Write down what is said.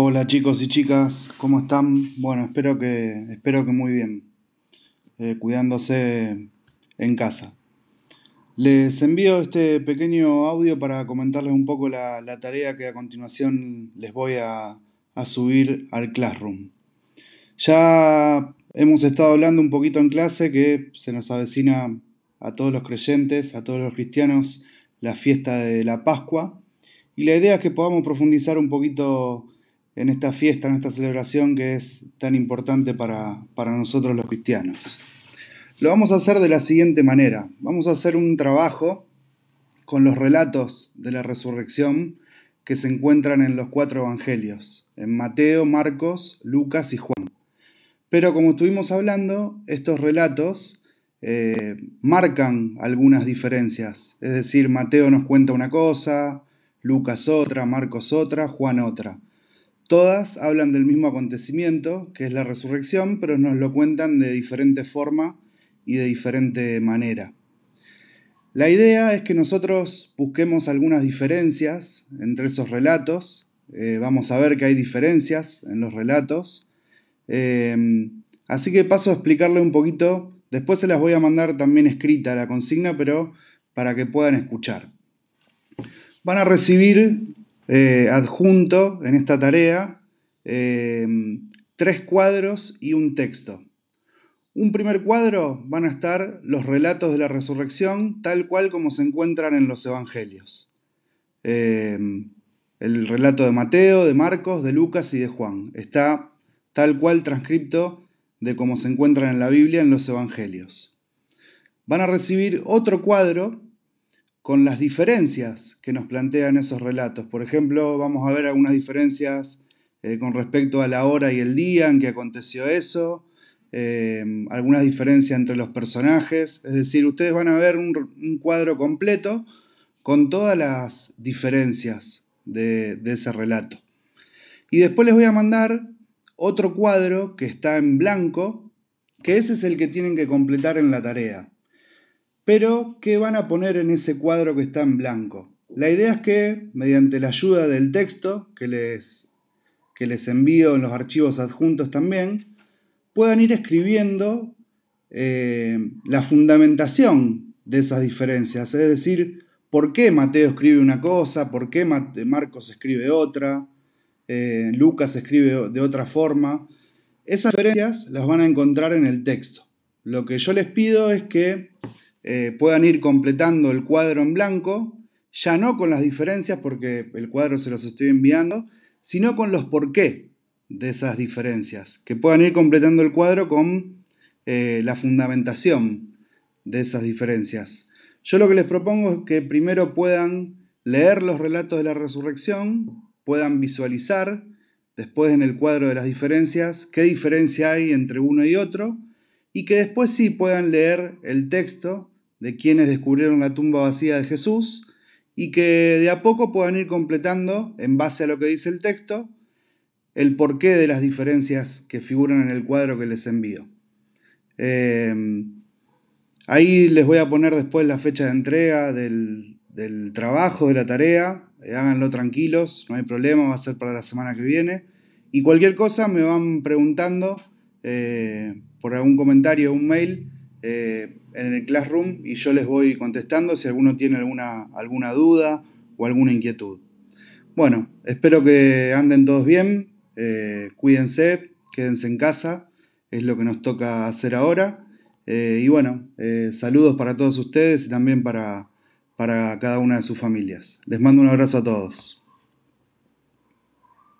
Hola chicos y chicas, ¿cómo están? Bueno, espero que, espero que muy bien, eh, cuidándose en casa. Les envío este pequeño audio para comentarles un poco la, tarea que a continuación les voy a, a subir al Classroom. Ya hemos estado hablando un poquito en clase que se nos avecina a todos los creyentes, a todos los cristianos, la fiesta de la Pascua. Y la idea es que podamos profundizar un poquito en esta fiesta, en esta celebración que es tan importante para, nosotros los cristianos. Lo vamos a hacer de la siguiente manera. Vamos a hacer un trabajo con los relatos de la resurrección que se encuentran en los cuatro evangelios, en Mateo, Marcos, Lucas y Juan. Pero como estuvimos hablando, estos relatos eh, marcan algunas diferencias. Es decir, Mateo nos cuenta una cosa, Lucas otra, Marcos otra, Juan otra. Todas hablan del mismo acontecimiento, que es la resurrección, pero nos lo cuentan de diferente forma y de diferente manera. La idea es que nosotros busquemos algunas diferencias entre esos relatos. Eh, vamos a ver que hay diferencias en los relatos. Eh, así que paso a explicarle un poquito. Después se las voy a mandar también escrita la consigna, pero para que puedan escuchar. Van a recibir eh, adjunto en esta tarea eh, tres cuadros y un texto. Un primer cuadro van a estar los relatos de la resurrección tal cual como se encuentran en los evangelios. Eh, el relato de Mateo, de Marcos, de Lucas y de Juan. Está tal cual transcripto de cómo se encuentran en la Biblia en los evangelios. Van a recibir otro cuadro con las diferencias que nos plantean esos relatos. Por ejemplo, vamos a ver algunas diferencias eh, con respecto a la hora y el día en que aconteció eso, eh, algunas diferencias entre los personajes, es decir, ustedes van a ver un, cuadro completo con todas las diferencias de, de ese relato. Y después les voy a mandar otro cuadro que está en blanco, que ese es el que tienen que completar en la tarea. Pero, ¿qué van a poner en ese cuadro que está en blanco? La idea es que, mediante la ayuda del texto que les, que les envío en los archivos adjuntos también, puedan ir escribiendo eh, la fundamentación de esas diferencias, es decir, por qué Mateo escribe una cosa, por qué Marcos escribe otra, eh, Lucas escribe de otra forma. Esas diferencias las van a encontrar en el texto. Lo que yo les pido es que eh, puedan ir completando el cuadro en blanco, ya no con las diferencias porque el cuadro se los estoy enviando, sino con los por qué de esas diferencias, que puedan ir completando el cuadro con eh, la fundamentación de esas diferencias. Yo lo que les propongo es que primero puedan leer los relatos de la resurrección, puedan visualizar después en el cuadro de las diferencias qué diferencia hay entre uno y otro, y que después sí puedan leer el texto de quienes descubrieron la tumba vacía de Jesús y que de a poco puedan ir completando, en base a lo que dice el texto, el porqué de las diferencias que figuran en el cuadro que les envío. Em, ahí les voy a poner después la fecha de entrega del, trabajo, de la tarea. Eh, háganlo tranquilos, no hay problema, va a ser para la semana que viene. Y cualquier cosa me van preguntando eh, por algún comentario un mail eh, en el Classroom y yo les voy contestando si alguno tiene alguna, alguna duda o alguna inquietud. Bueno, espero que anden todos bien, eh, cuídense, quédense en casa, es lo que nos toca hacer ahora. Eh, y bueno, saludos para todos ustedes y también para, para cada una de sus familias. Les mando un abrazo a todos.